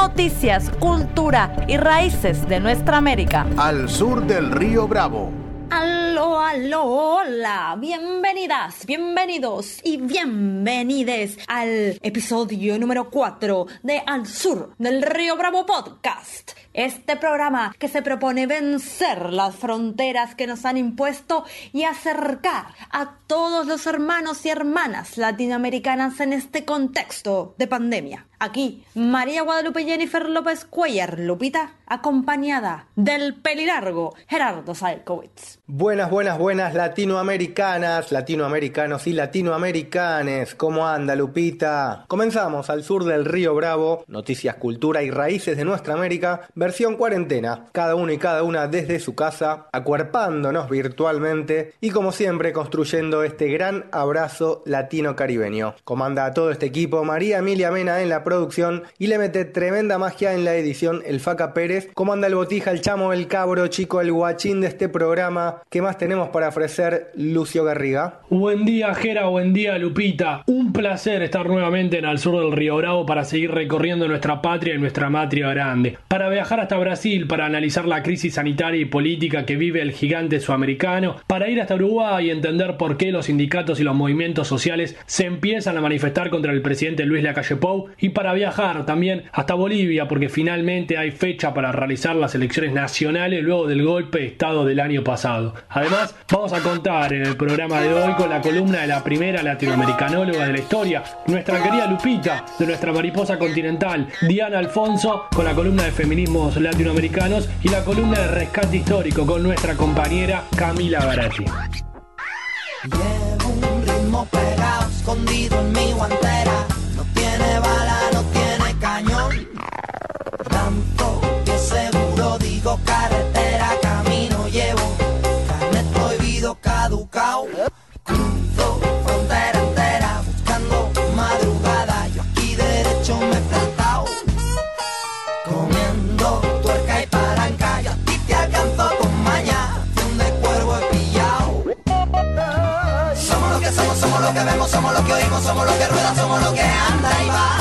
Noticias, cultura y raíces de nuestra América. Al sur del río Bravo. Aló, aló, hola, bienvenidas, bienvenidos y bienvenides al episodio número 4 de Al Sur del Río Bravo Podcast. Este programa que se propone vencer las fronteras que nos han impuesto y acercar a todos los hermanos y hermanas latinoamericanas en este contexto de pandemia. Aquí, María Guadalupe Jennifer López Cuellar, Lupita, acompañada del pelilargo Gerardo Salkowitz. Buenas, buenas, buenas latinoamericanas, latinoamericanos y latinoamericanes. ¿Cómo anda, Lupita? Comenzamos al sur del Río Bravo, noticias, cultura y raíces de nuestra América, versión cuarentena. Cada uno y cada una desde su casa, acuerpándonos virtualmente y como siempre construyendo este gran abrazo latino-caribeño. Comanda a todo este equipo María Emilia Mena en la producción y le mete tremenda magia en la edición el Faca Pérez. Comanda el botija, el chamo, el cabro, chico, el guachín de este programa. ¿Qué más tenemos para ofrecer Lucio Garriga? Buen día, Jera, buen día, Lupita. Un placer estar nuevamente en el sur del Río Bravo para seguir recorriendo nuestra patria y nuestra matria grande. Para viajar hasta Brasil, para analizar la crisis sanitaria y política que vive el gigante sudamericano, para ir hasta Uruguay y entender por qué los sindicatos y los movimientos sociales se empiezan a manifestar contra el presidente Luis Lacalle Pou y para viajar también hasta Bolivia porque finalmente hay fecha para realizar las elecciones nacionales luego del golpe de Estado del año pasado. Además, vamos a contar en el programa de hoy con la columna de la primera latinoamericanóloga de la historia, nuestra querida Lupita, de nuestra mariposa continental, Diana Alfonso, con la columna de feminismos latinoamericanos y la columna de rescate histórico con nuestra compañera Camila Garatti. Llevo un ritmo pegado, escondido en mi guantera, no tiene bala tanto que seguro digo carretera, camino llevo, carne prohibido caducao. Lo que vemos, somos lo que oímos, somos lo que rueda, somos lo que anda y va.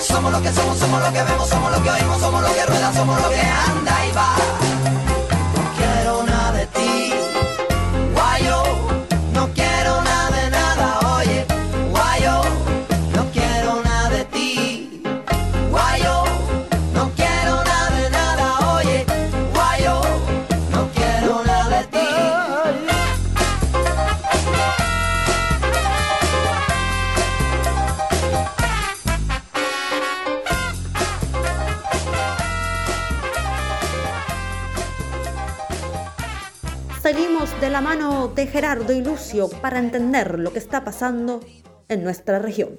Somos lo que somos, somos lo que vemos, somos lo que oímos, somos lo que rueda, somos lo que anda y va. De Gerardo y Lucio para entender lo que está pasando en nuestra región.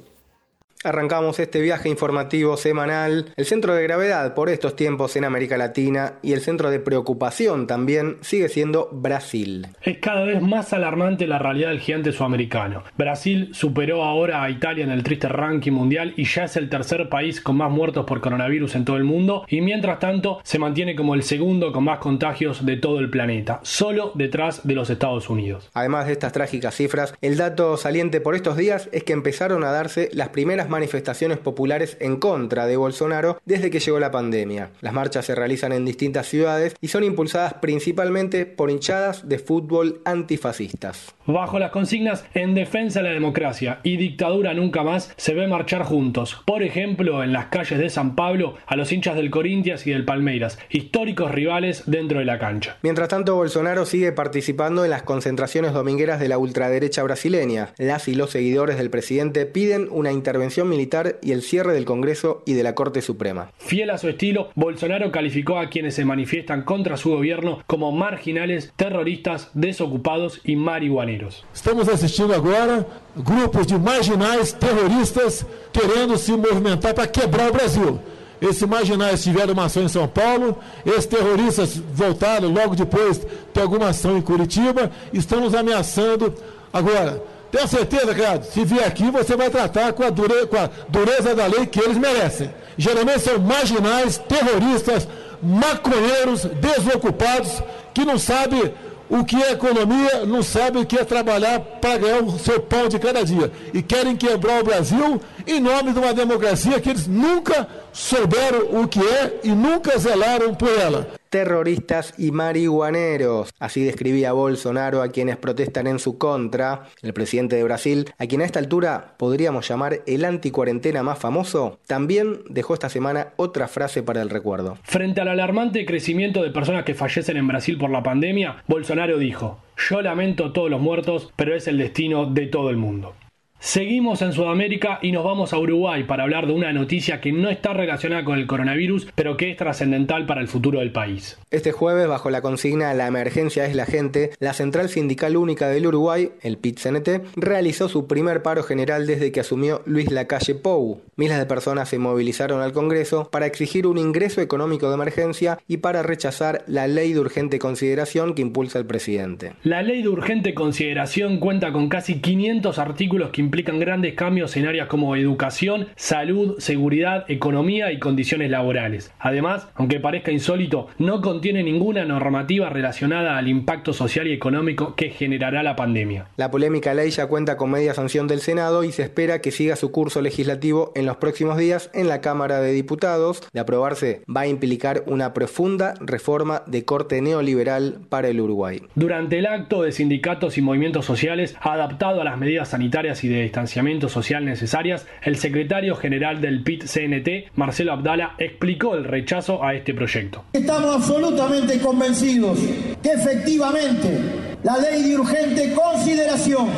Arrancamos este viaje informativo semanal. El centro de gravedad por estos tiempos en América Latina y el centro de preocupación también sigue siendo Brasil. Es cada vez más alarmante la realidad del gigante sudamericano. Brasil superó ahora a Italia en el triste ranking mundial y ya es el tercer país con más muertos por coronavirus en todo el mundo y mientras tanto se mantiene como el segundo con más contagios de todo el planeta, solo detrás de los Estados Unidos. Además de estas trágicas cifras, el dato saliente por estos días es que empezaron a darse las primeras manifestaciones populares en contra de Bolsonaro desde que llegó la pandemia. Las marchas se realizan en distintas ciudades y son impulsadas principalmente por hinchadas de fútbol antifascistas. Bajo las consignas en defensa de la democracia y dictadura nunca más, se ve marchar juntos. Por ejemplo, en las calles de San Pablo, a los hinchas del Corinthians y del Palmeiras, históricos rivales dentro de la cancha. Mientras tanto, Bolsonaro sigue participando en las concentraciones domingueras de la ultraderecha brasileña. Las y los seguidores del presidente piden una intervención intervención militar y el cierre del Congreso y de la Corte Suprema. Fiel a su estilo, Bolsonaro calificó a quienes se manifiestan contra su gobierno como marginales, terroristas, desocupados y marihuaneros. Estamos assistindo agora grupos de marginais terroristas querendo se movimentar para quebrar o Brasil. Esses marginais tiveram uma ação em São Paulo, esses terroristas voltaram logo depois de alguma ação em Curitiba, estão nos ameaçando. Agora, tenha certeza, cara, se vier aqui você vai tratar com a, dure, com a dureza da lei que eles merecem. Geralmente são marginais, terroristas, maconheiros, desocupados, que não sabem o que é economia, não sabem o que é trabalhar para ganhar o seu pão de cada dia. E querem quebrar o Brasil em nome de uma democracia que eles nunca souberam o que é e nunca zelaram por ela. Terroristas y marihuaneros. Así describía Bolsonaro a quienes protestan en su contra. El presidente de Brasil, a quien a esta altura podríamos llamar el anticuarentena más famoso, también dejó esta semana otra frase para el recuerdo. Frente al alarmante crecimiento de personas que fallecen en Brasil por la pandemia, Bolsonaro dijo, yo lamento todos los muertos, pero es el destino de todo el mundo. Seguimos en Sudamérica y nos vamos a Uruguay para hablar de una noticia que no está relacionada con el coronavirus, pero que es trascendental para el futuro del país. Este jueves, bajo la consigna La emergencia es la gente, la Central Sindical Única del Uruguay, el PIT-CNT, realizó su primer paro general desde que asumió Luis Lacalle Pou. Miles de personas se movilizaron al Congreso para exigir un ingreso económico de emergencia y para rechazar la ley de urgente consideración que impulsa el presidente. La ley de urgente consideración cuenta con casi 500 artículos que implican grandes cambios en áreas como educación, salud, seguridad, economía y condiciones laborales. Además, aunque parezca insólito, no contiene ninguna normativa relacionada al impacto social y económico que generará la pandemia. La polémica ley ya cuenta con media sanción del Senado y se espera que siga su curso legislativo en los próximos días en la Cámara de Diputados. De aprobarse, va a implicar una profunda reforma de corte neoliberal para el Uruguay. Durante el acto de sindicatos y movimientos sociales, adaptado a las medidas sanitarias y de distanciamiento social necesarias, el secretario general del PIT-CNT, Marcelo Abdala, explicó el rechazo a este proyecto. Estamos absolutamente convencidos que efectivamente la ley de urgente consideración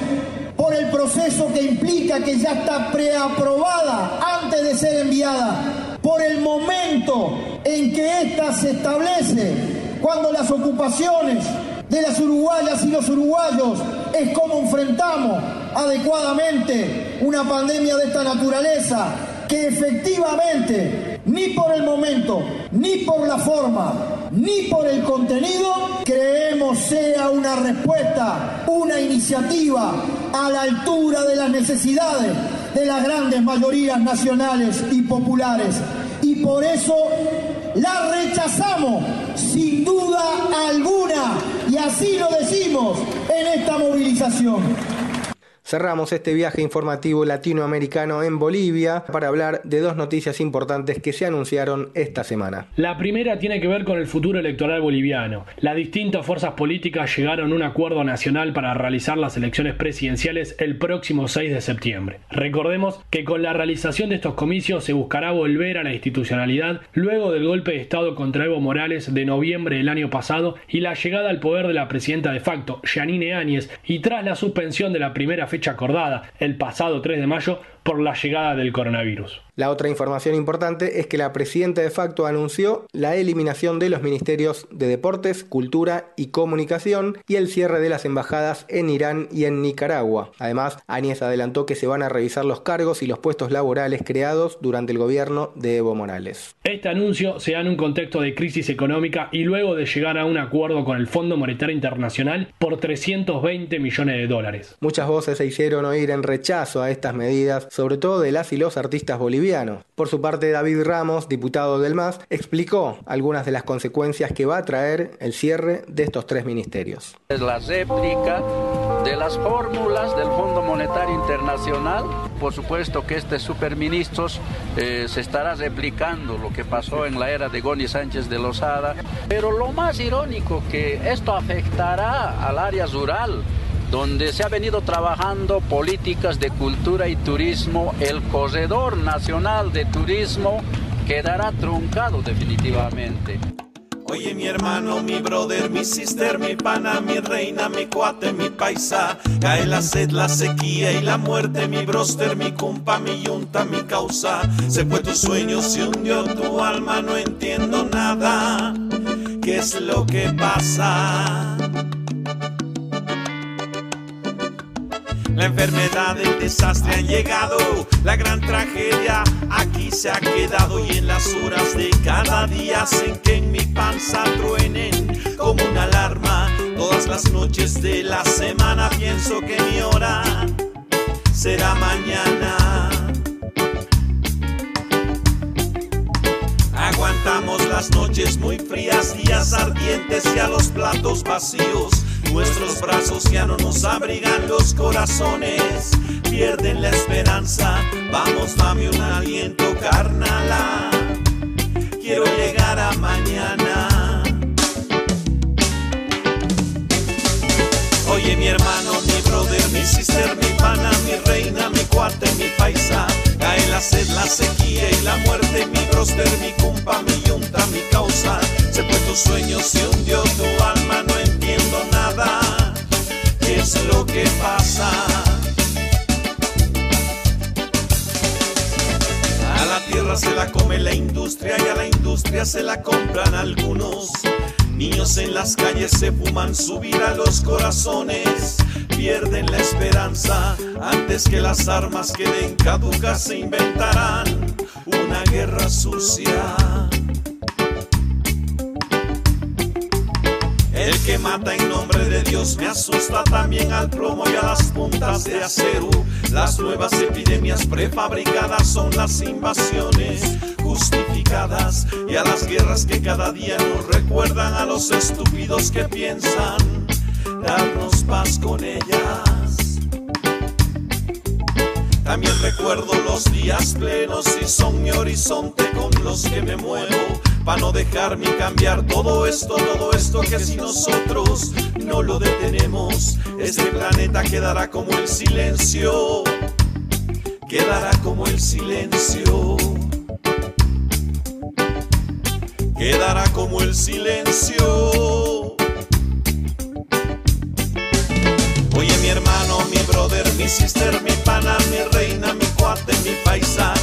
por el proceso que implica que ya está preaprobada antes de ser enviada, por el momento en que ésta se establece, cuando las ocupaciones de las uruguayas y los uruguayos es cómo enfrentamos adecuadamente una pandemia de esta naturaleza que efectivamente ni por el momento, ni por la forma, ni por el contenido creemos sea una respuesta, una iniciativa a la altura de las necesidades de las grandes mayorías nacionales y populares. Y por eso la rechazamos sin duda alguna y así lo decimos en esta movilización. Cerramos este viaje informativo latinoamericano en Bolivia para hablar de dos noticias importantes que se anunciaron esta semana. La primera tiene que ver con el futuro electoral boliviano. Las distintas fuerzas políticas llegaron a un acuerdo nacional para realizar las elecciones presidenciales el próximo 6 de septiembre. Recordemos que con la realización de estos comicios se buscará volver a la institucionalidad luego del golpe de Estado contra Evo Morales de noviembre del año pasado y la llegada al poder de la presidenta de facto, Yanine Áñez, y tras la suspensión de la primera fecha acordada el pasado 3 de mayo por la llegada del coronavirus. La otra información importante es que la presidenta de facto anunció la eliminación de los ministerios de Deportes, Cultura y Comunicación y el cierre de las embajadas en Irán y en Nicaragua. Además, Áñez adelantó que se van a revisar los cargos y los puestos laborales creados durante el gobierno de Evo Morales. Este anuncio se da en un contexto de crisis económica y luego de llegar a un acuerdo con el Fondo Monetario Internacional por 320 millones de dólares. Muchas voces se hicieron oír en rechazo a estas medidas, sobre todo de las y los artistas bolivianos por su parte, David Ramos, diputado del MAS, explicó algunas de las consecuencias que va a traer el cierre de estos tres ministerios. Es la réplica de las fórmulas del Fondo Monetario Internacional. Por supuesto que este superministros eh, se estará replicando lo que pasó en la era de Goni Sánchez de Lozada. Pero lo más irónico que esto afectará al área rural donde se ha venido trabajando políticas de cultura y turismo, el corredor nacional de turismo quedará truncado definitivamente. Oye mi hermano, mi brother, mi sister, mi pana, mi reina, mi cuate, mi paisa. Cae la sed, la sequía y la muerte, mi broster, mi compa, mi yunta, mi causa. Se fue tu sueño, se hundió tu alma, no entiendo nada. ¿Qué es lo que pasa? La enfermedad, el desastre han llegado, la gran tragedia aquí se ha quedado y en las horas de cada día hacen que en mi panza truenen como una alarma. Todas las noches de la semana pienso que mi hora será mañana. Aguantamos las noches muy frías, días ardientes y a los platos vacíos. Nuestros brazos ya no nos abrigan los corazones, pierden la esperanza. Vamos, dame un aliento, carnala. Quiero llegar a mañana. Oye, mi hermano, mi brother, mi sister, mi pana, mi reina, mi cuate, mi paisa. Cae la sed, la sequía y la muerte, mi broster, mi compa, mi yunta, mi causa. Se fue tu sueño, se hundió tu alma, no nada. ¿Qué es lo que pasa? A la tierra se la come la industria y a la industria se la compran algunos. Niños en las calles se fuman subir a los corazones, pierden la esperanza antes que las armas queden caducas se inventarán una guerra sucia. El que mata en nombre de Dios me asusta también al plomo y a las puntas de acero. Las nuevas epidemias prefabricadas son las invasiones justificadas y a las guerras que cada día nos recuerdan a los estúpidos que piensan darnos paz con ellas. También recuerdo los días plenos y son mi horizonte con los que me muevo. Para no dejarme cambiar todo esto, todo esto que si nosotros no lo detenemos, este planeta quedará como el silencio. Quedará como el silencio. Quedará como el silencio. Oye mi hermano, mi brother, mi sister, mi pana, mi reina, mi cuate, mi paisa.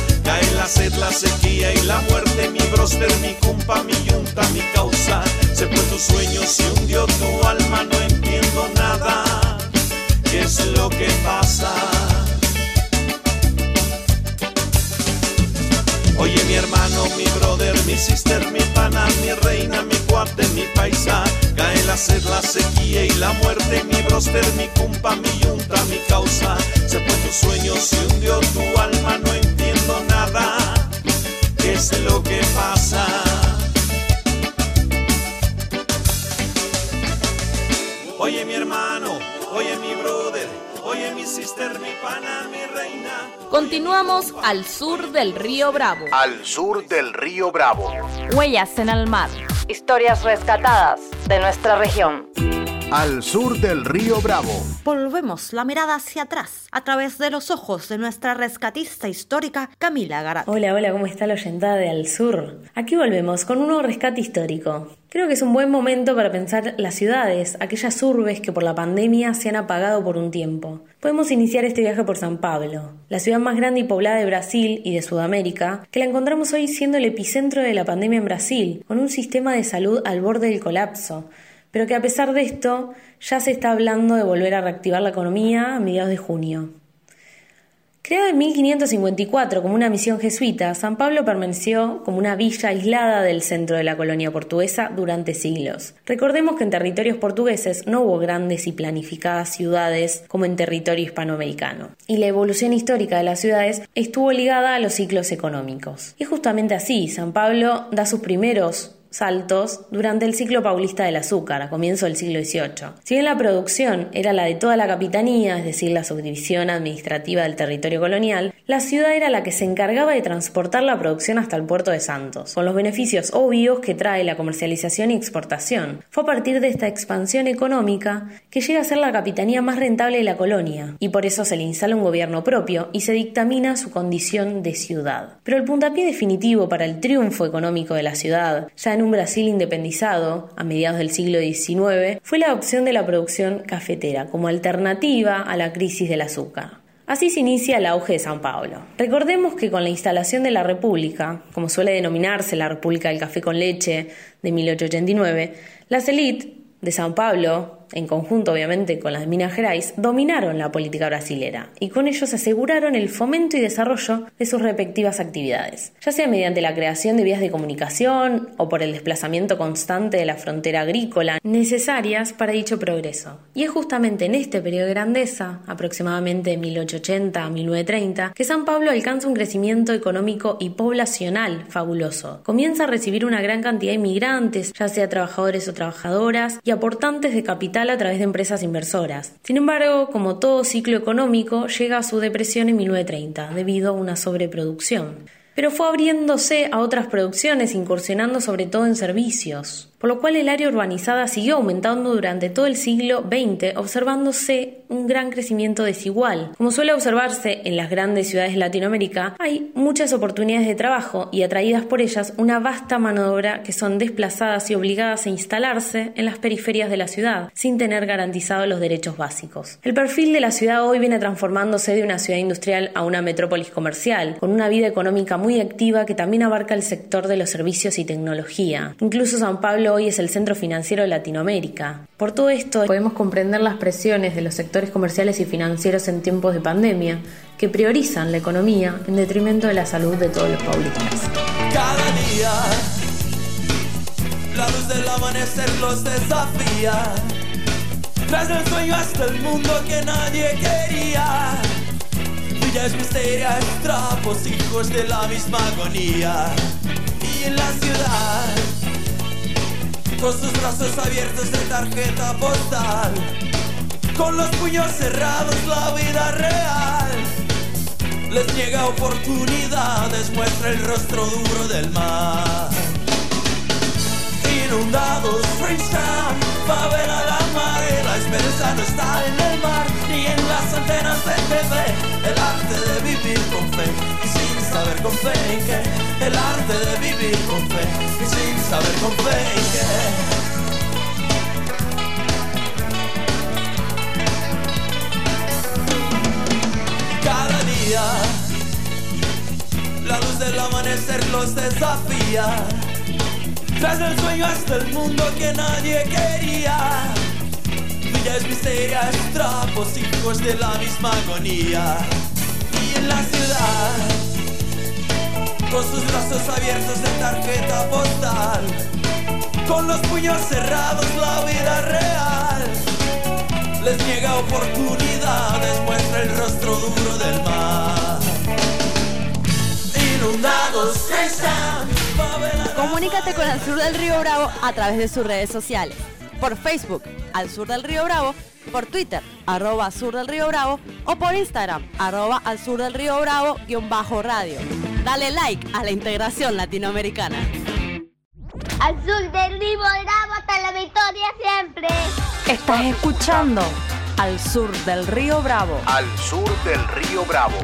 La sed, la sequía y la muerte, mi broster, mi compa, mi yunta, mi causa. Se fue tu sueño, se hundió tu alma, no entiendo nada. ¿Qué es lo que pasa? Oye mi hermano, mi brother, mi sister, mi pana, mi reina, mi cuate, mi paisa. Cae la sed, la sequía y la muerte, mi broster, mi compa, mi yunta, mi causa. Se fue tu sueño, se hundió tu alma, no entiendo nada. ¿Qué es lo que pasa? Oye mi hermano, oye mi brother, oye mi sister, mi pana, mi reina. Continuamos al sur del río Bravo. Al sur del río Bravo. Huellas en el mar. Historias rescatadas de nuestra región. Al sur del río Bravo. Volvemos la mirada hacia atrás, a través de los ojos de nuestra rescatista histórica Camila Garat. Hola, hola, ¿cómo está la oyentada de Al Sur? Aquí volvemos con un nuevo rescate histórico. Creo que es un buen momento para pensar las ciudades, aquellas urbes que por la pandemia se han apagado por un tiempo. Podemos iniciar este viaje por San Pablo, la ciudad más grande y poblada de Brasil y de Sudamérica, que la encontramos hoy siendo el epicentro de la pandemia en Brasil, con un sistema de salud al borde del colapso, pero que a pesar de esto ya se está hablando de volver a reactivar la economía a mediados de junio. Creada en 1554 como una misión jesuita, San Pablo permaneció como una villa aislada del centro de la colonia portuguesa durante siglos. Recordemos que en territorios portugueses no hubo grandes y planificadas ciudades como en territorio hispanoamericano, y la evolución histórica de las ciudades estuvo ligada a los ciclos económicos. Y justamente así, San Pablo da sus primeros saltos durante el ciclo paulista del azúcar, a comienzo del siglo XVIII. Si bien la producción era la de toda la capitanía, es decir, la subdivisión administrativa del territorio colonial, la ciudad era la que se encargaba de transportar la producción hasta el puerto de Santos, con los beneficios obvios que trae la comercialización y exportación. Fue a partir de esta expansión económica que llega a ser la capitanía más rentable de la colonia, y por eso se le instala un gobierno propio y se dictamina su condición de ciudad. Pero el puntapié definitivo para el triunfo económico de la ciudad, ya en un Brasil independizado, a mediados del siglo XIX, fue la adopción de la producción cafetera como alternativa a la crisis del azúcar. Así se inicia el auge de San Pablo. Recordemos que con la instalación de la República, como suele denominarse la República del Café con Leche de 1889, las élites de San Pablo, en conjunto obviamente con las Minas Gerais, dominaron la política brasilera y con ello se aseguraron el fomento y desarrollo de sus respectivas actividades, ya sea mediante la creación de vías de comunicación o por el desplazamiento constante de la frontera agrícola necesarias para dicho progreso. Y es justamente en este periodo de grandeza, aproximadamente de 1880 a 1930, que San Pablo alcanza un crecimiento económico y poblacional fabuloso. Comienza a recibir una gran cantidad de inmigrantes, ya sea trabajadores o trabajadoras, y aportantes de capital a través de empresas inversoras. Sin embargo, como todo ciclo económico, llega a su depresión en 1930 debido a una sobreproducción. Pero fue abriéndose a otras producciones, incursionando sobre todo en servicios por lo cual el área urbanizada siguió aumentando durante todo el siglo XX, observándose un gran crecimiento desigual. Como suele observarse en las grandes ciudades de Latinoamérica, hay muchas oportunidades de trabajo y atraídas por ellas una vasta mano de obra que son desplazadas y obligadas a instalarse en las periferias de la ciudad, sin tener garantizados los derechos básicos. El perfil de la ciudad hoy viene transformándose de una ciudad industrial a una metrópolis comercial, con una vida económica muy activa que también abarca el sector de los servicios y tecnología. Incluso San Pablo hoy es el centro financiero de Latinoamérica. Por todo esto podemos comprender las presiones de los sectores comerciales y financieros en tiempos de pandemia, que priorizan la economía en detrimento de la salud de todos los paulistas. Cada día, la luz del amanecer los desafía. Tras el sueño hasta el mundo que nadie quería. Villas misterias, trapos, hijos de la misma agonía. Y en la ciudad con sus brazos abiertos de tarjeta postal, con los puños cerrados la vida real. Les niega oportunidades, muestra el rostro duro del mar. Inundados, Princeton, favela la mar, la esperanza no está en el mar, ni en las antenas de TV, el arte de vivir con fe saber con fe en qué, el arte de vivir con fe y sin saber con fe en qué. Cada día, la luz del amanecer los desafía. Tras el sueño hasta el mundo que nadie quería. Villas misterias, trapos, hijos de la misma agonía. Y en la ciudad, con sus brazos abiertos de tarjeta postal, con los puños cerrados la vida real. Les niega oportunidades, muestra el rostro duro del mar. Inundados están Comunícate con Al Sur del Río Bravo a través de sus redes sociales. Por Facebook, Al Sur del Río Bravo, por Twitter, arroba Sur del Río Bravo, o por Instagram, arroba Al Sur del Río Bravo, guion bajo radio. Dale like a la integración latinoamericana. Al sur del Río Bravo hasta la victoria siempre. Estás escuchando Al Sur del Río Bravo. Al sur del río Bravo.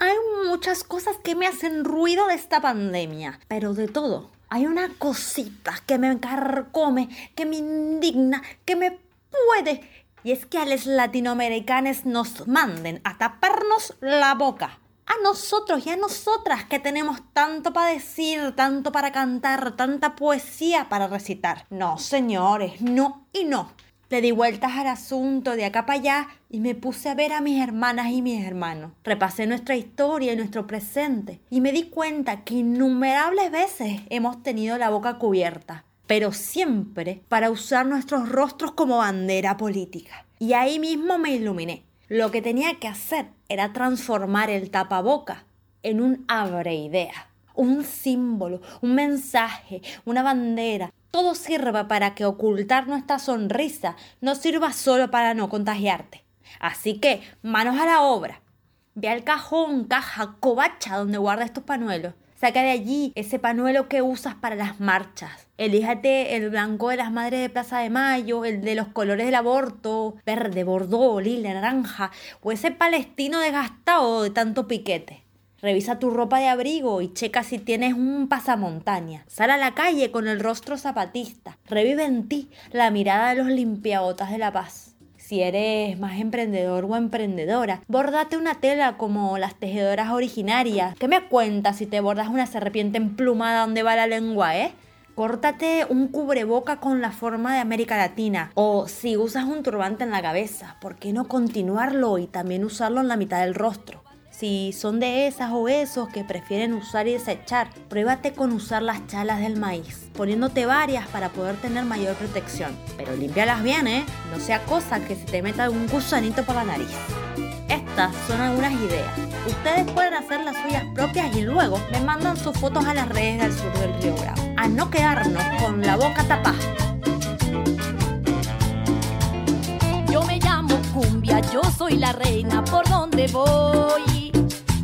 Hay muchas cosas que me hacen ruido de esta pandemia, pero de todo. Hay una cosita que me carcome, que me indigna, que me puede. Y es que a los latinoamericanos nos manden a taparnos la boca. A nosotros y a nosotras que tenemos tanto para decir, tanto para cantar, tanta poesía para recitar. No, señores, no y no. Le di vueltas al asunto de acá para allá y me puse a ver a mis hermanas y mis hermanos. Repasé nuestra historia y nuestro presente y me di cuenta que innumerables veces hemos tenido la boca cubierta, pero siempre para usar nuestros rostros como bandera política. Y ahí mismo me iluminé. Lo que tenía que hacer era transformar el tapaboca en un abre idea, un símbolo, un mensaje, una bandera, todo sirva para que ocultar nuestra sonrisa no sirva solo para no contagiarte. Así que, manos a la obra. Ve al cajón, caja, covacha donde guardas tus panuelos. Saca de allí ese panuelo que usas para las marchas. Elíjate el blanco de las madres de Plaza de Mayo, el de los colores del aborto, verde, bordó, lila, naranja, o ese palestino desgastado de tanto piquete. Revisa tu ropa de abrigo y checa si tienes un pasamontaña. Sal a la calle con el rostro zapatista. Revive en ti la mirada de los limpiabotas de la paz. Si eres más emprendedor o emprendedora, bordate una tela como las tejedoras originarias. ¿Qué me cuentas si te bordas una serpiente emplumada donde va la lengua, eh? Córtate un cubreboca con la forma de América Latina. O si usas un turbante en la cabeza, ¿por qué no continuarlo y también usarlo en la mitad del rostro? Si son de esas o esos que prefieren usar y desechar, pruébate con usar las chalas del maíz, poniéndote varias para poder tener mayor protección. Pero límpialas bien, ¿eh? No sea cosa que se te meta un gusanito por la nariz. Estas son algunas ideas. Ustedes pueden hacer las suyas propias y luego me mandan sus fotos a las redes del sur del Río Bravo. A no quedarnos con la boca tapada. Yo me llamo Cumbia, yo soy la reina por donde voy.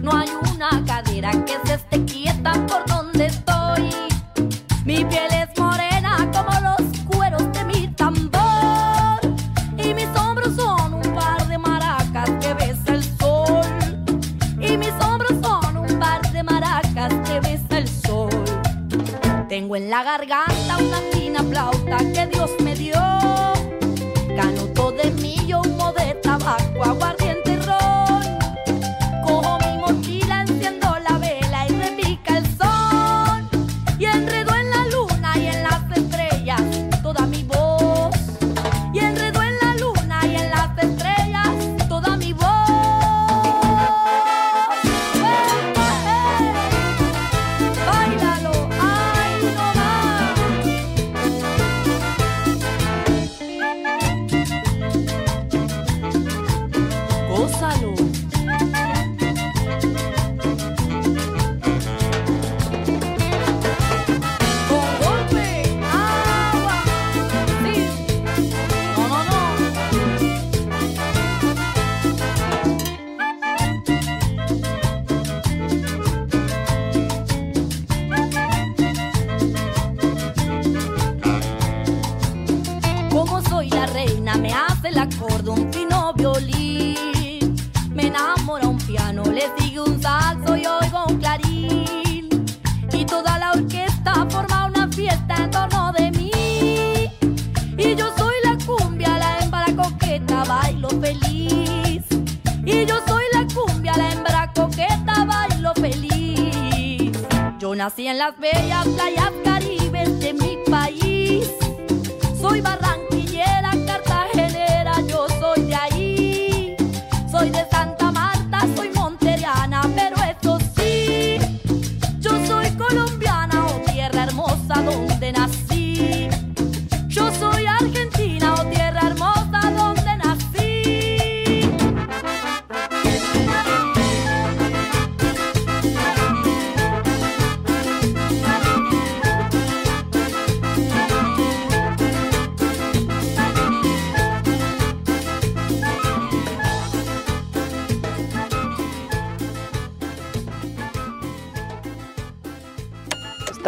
No hay una cadera que se esté quieta por donde estoy. Mi piel es morena como los cueros de mi tambor. Y mis hombros son un par de maracas que besa el sol. Y mis hombros son un par de maracas que besa el sol. Tengo en la garganta una fina flauta que Dios me dio. Nací en las bellas playas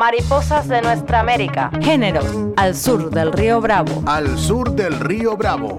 Mariposas de nuestra América. Género. Al sur del Río Bravo. Al sur del río Bravo.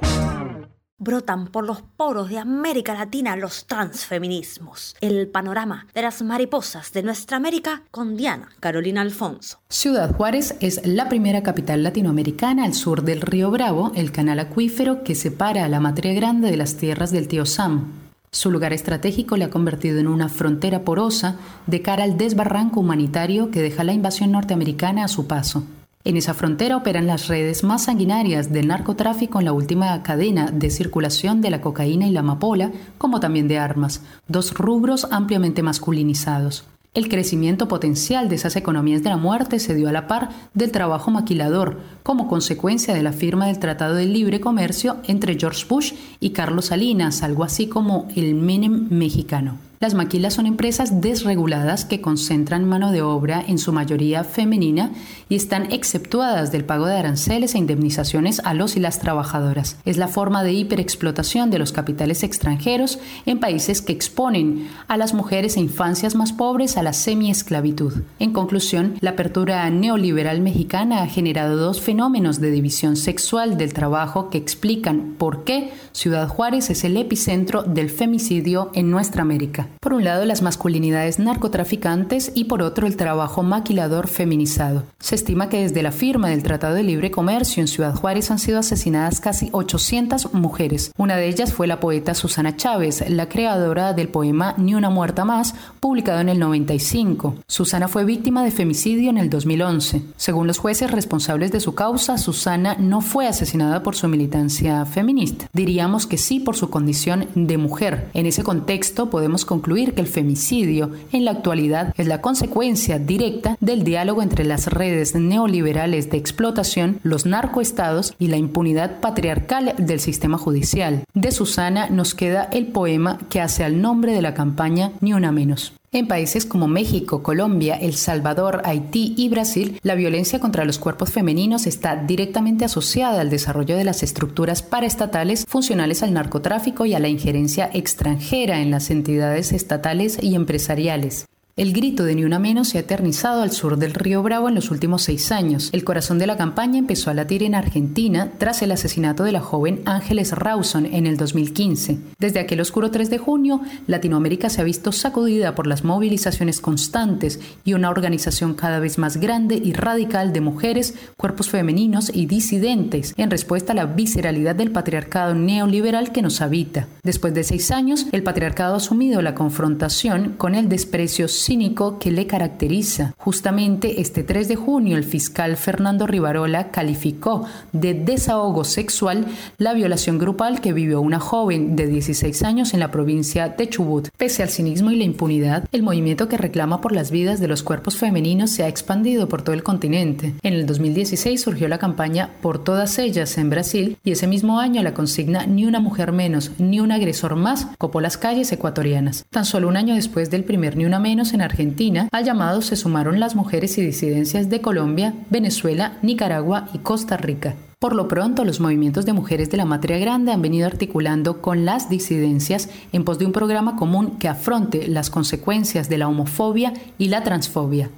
Brotan por los poros de América Latina los transfeminismos. El panorama de las mariposas de nuestra América con Diana Carolina Alfonso. Ciudad Juárez es la primera capital latinoamericana al sur del río Bravo, el canal acuífero que separa a la Matria Grande de las tierras del tío Sam. Su lugar estratégico le ha convertido en una frontera porosa de cara al desbarranco humanitario que deja la invasión norteamericana a su paso. En esa frontera operan las redes más sanguinarias del narcotráfico en la última cadena de circulación de la cocaína y la amapola, como también de armas, dos rubros ampliamente masculinizados. El crecimiento potencial de esas economías de la muerte se dio a la par del trabajo maquilador, como consecuencia de la firma del Tratado de Libre Comercio entre George Bush y Carlos Salinas, algo así como el Menem mexicano. Las maquilas son empresas desreguladas que concentran mano de obra en su mayoría femenina y están exceptuadas del pago de aranceles e indemnizaciones a los y las trabajadoras. Es la forma de hiperexplotación de los capitales extranjeros en países que exponen a las mujeres e infancias más pobres a la semiesclavitud. En conclusión, la apertura neoliberal mexicana ha generado dos fenómenos de división sexual del trabajo que explican por qué Ciudad Juárez es el epicentro del femicidio en nuestra América. Por un lado, las masculinidades narcotraficantes y por otro, el trabajo maquilador feminizado. Se estima que desde la firma del Tratado de Libre Comercio en Ciudad Juárez han sido asesinadas casi 800 mujeres. Una de ellas fue la poeta Susana Chávez, la creadora del poema Ni una muerta más, publicado en el 95. Susana fue víctima de femicidio en el 2011. Según los jueces responsables de su causa, Susana no fue asesinada por su militancia feminista. Diríamos que sí por su condición de mujer. En ese contexto podemos concluir que el femicidio en la actualidad es la consecuencia directa del diálogo entre las redes neoliberales de explotación, los narcoestados y la impunidad patriarcal del sistema judicial. De Susana nos queda el poema que hace al nombre de la campaña Ni una menos. En países como México, Colombia, El Salvador, Haití y Brasil, la violencia contra los cuerpos femeninos está directamente asociada al desarrollo de las estructuras paraestatales funcionales al narcotráfico y a la injerencia extranjera en las entidades estatales y empresariales. El grito de Ni Una Menos se ha eternizado al sur del río Bravo en los últimos seis años. El corazón de la campaña empezó a latir en Argentina tras el asesinato de la joven Ángeles Rawson en el 2015. Desde aquel oscuro 3 de junio, Latinoamérica se ha visto sacudida por las movilizaciones constantes y una organización cada vez más grande y radical de mujeres, cuerpos femeninos y disidentes en respuesta a la visceralidad del patriarcado neoliberal que nos habita. Después de seis años, el patriarcado ha asumido la confrontación con el desprecio cínico que le caracteriza. Justamente este 3 de junio el fiscal Fernando Rivarola calificó de desahogo sexual la violación grupal que vivió una joven de 16 años en la provincia de Chubut. Pese al cinismo y la impunidad, el movimiento que reclama por las vidas de los cuerpos femeninos se ha expandido por todo el continente. En el 2016 surgió la campaña Por todas ellas en Brasil y ese mismo año la consigna Ni una mujer menos, ni un agresor más copó las calles ecuatorianas. Tan solo un año después del primer Ni una menos en Argentina, al llamado se sumaron las mujeres y disidencias de Colombia, Venezuela, Nicaragua y Costa Rica. Por lo pronto, los movimientos de mujeres de la Matria Grande han venido articulando con las disidencias en pos de un programa común que afronte las consecuencias de la homofobia y la transfobia.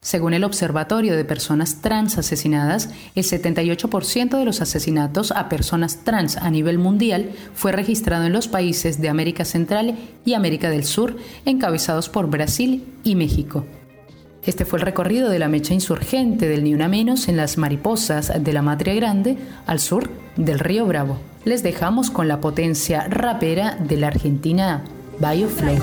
Según el Observatorio de Personas Trans Asesinadas, el 78% de los asesinatos a personas trans a nivel mundial fue registrado en los países de América Central y América del Sur, encabezados por Brasil y México. Este fue el recorrido de la mecha insurgente del Ni Una Menos en las mariposas de la Matria Grande al sur del río Bravo. Les dejamos con la potencia rapera de la Argentina Bioflow.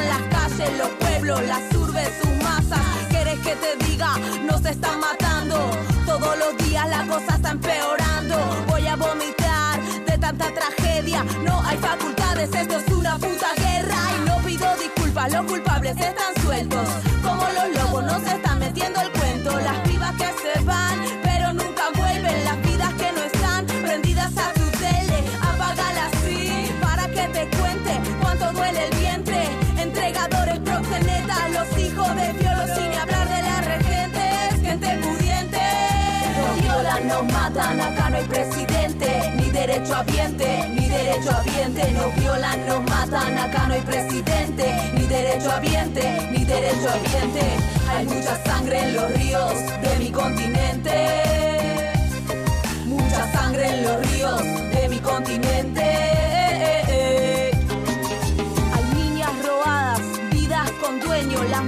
En las calles, los pueblos, las urbes, sus masas. ¿Quieres que te diga? Nos están matando. Todos los días la cosa está empeorando. Voy a vomitar de tanta tragedia. No hay facultades, esto es una puta guerra. Y no pido disculpas, los culpables están sueltos. Acá no hay presidente, ni derecho a ambiente, ni derecho a ambiente. Nos violan, nos matan, acá no hay presidente, ni derecho a ambiente, ni derecho a ambiente. Hay mucha sangre en los ríos de mi continente. Mucha sangre en los ríos de mi continente. las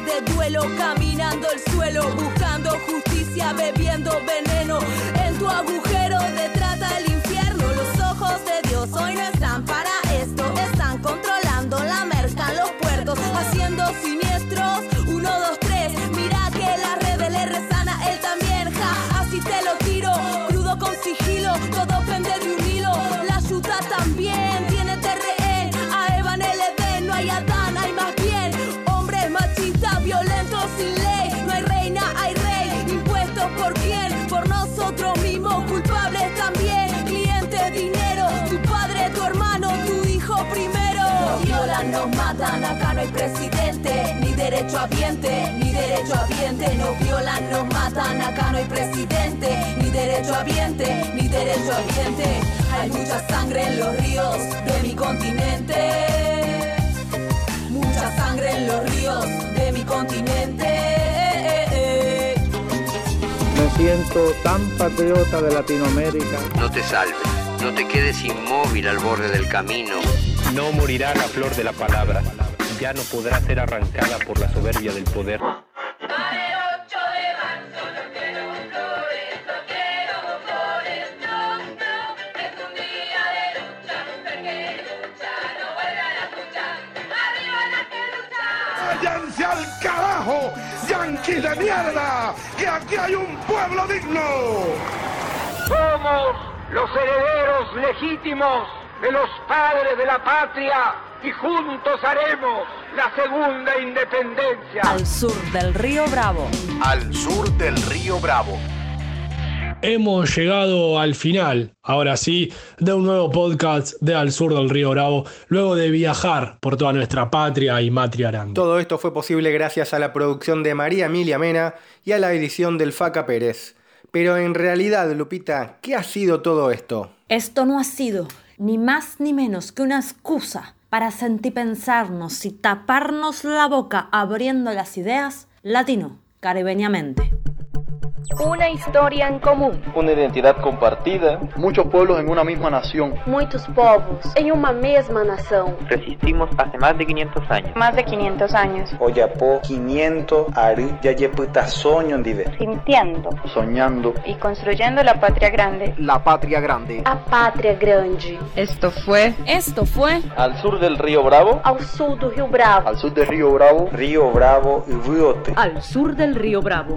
de duelo caminando el suelo, buscando justicia, bebiendo veneno. En tu agujero de trata el infierno, los ojos de Dios hoy no están para esto, están controlando no hay presidente, ni derecho a ambiente, ni derecho a ambiente, nos violan, nos matan, acá no hay presidente, ni derecho a ambiente, ni derecho a ambiente. Hay mucha sangre en los ríos de mi continente, mucha sangre en los ríos de mi continente. Me siento tan patriota de Latinoamérica. No te salves, no te quedes inmóvil al borde del camino. No morirá la flor de la palabra, ya no podrá ser arrancada por la soberbia del poder. ¡Váyanse al carajo, yanquis de mierda! ¡Que aquí hay un pueblo digno! Somos los herederos legítimos de los padres de la patria y juntos haremos la segunda independencia. Al sur del río Bravo. Al sur del río Bravo. Hemos llegado al final, ahora sí, de un nuevo podcast de Al Sur del Río Bravo, luego de viajar por toda nuestra patria y matria grande. Todo esto fue posible gracias a la producción de María Emilia Mena y a la edición del Faca Pérez. Pero en realidad, Lupita, ¿qué ha sido todo esto? Esto no ha sido ni más ni menos que una excusa para sentipensarnos y taparnos la boca abriendo las ideas latino, caribeñamente. Una historia en común. Una identidad compartida. Muchos pueblos en una misma nación. Muitos povos em uma mesma nação. Resistimos hace más de 500 años. Más de 500 años. Oyapo 500 ari yayeputa soño dive. Sintiendo. Soñando. Y construyendo la patria grande. La patria grande. A pátria grande. Esto fue. Esto fue. Al sur del río Bravo. Ao sul do Rio Bravo. Al sur del río Bravo. Río Bravo y Riote. Al sur del río Bravo.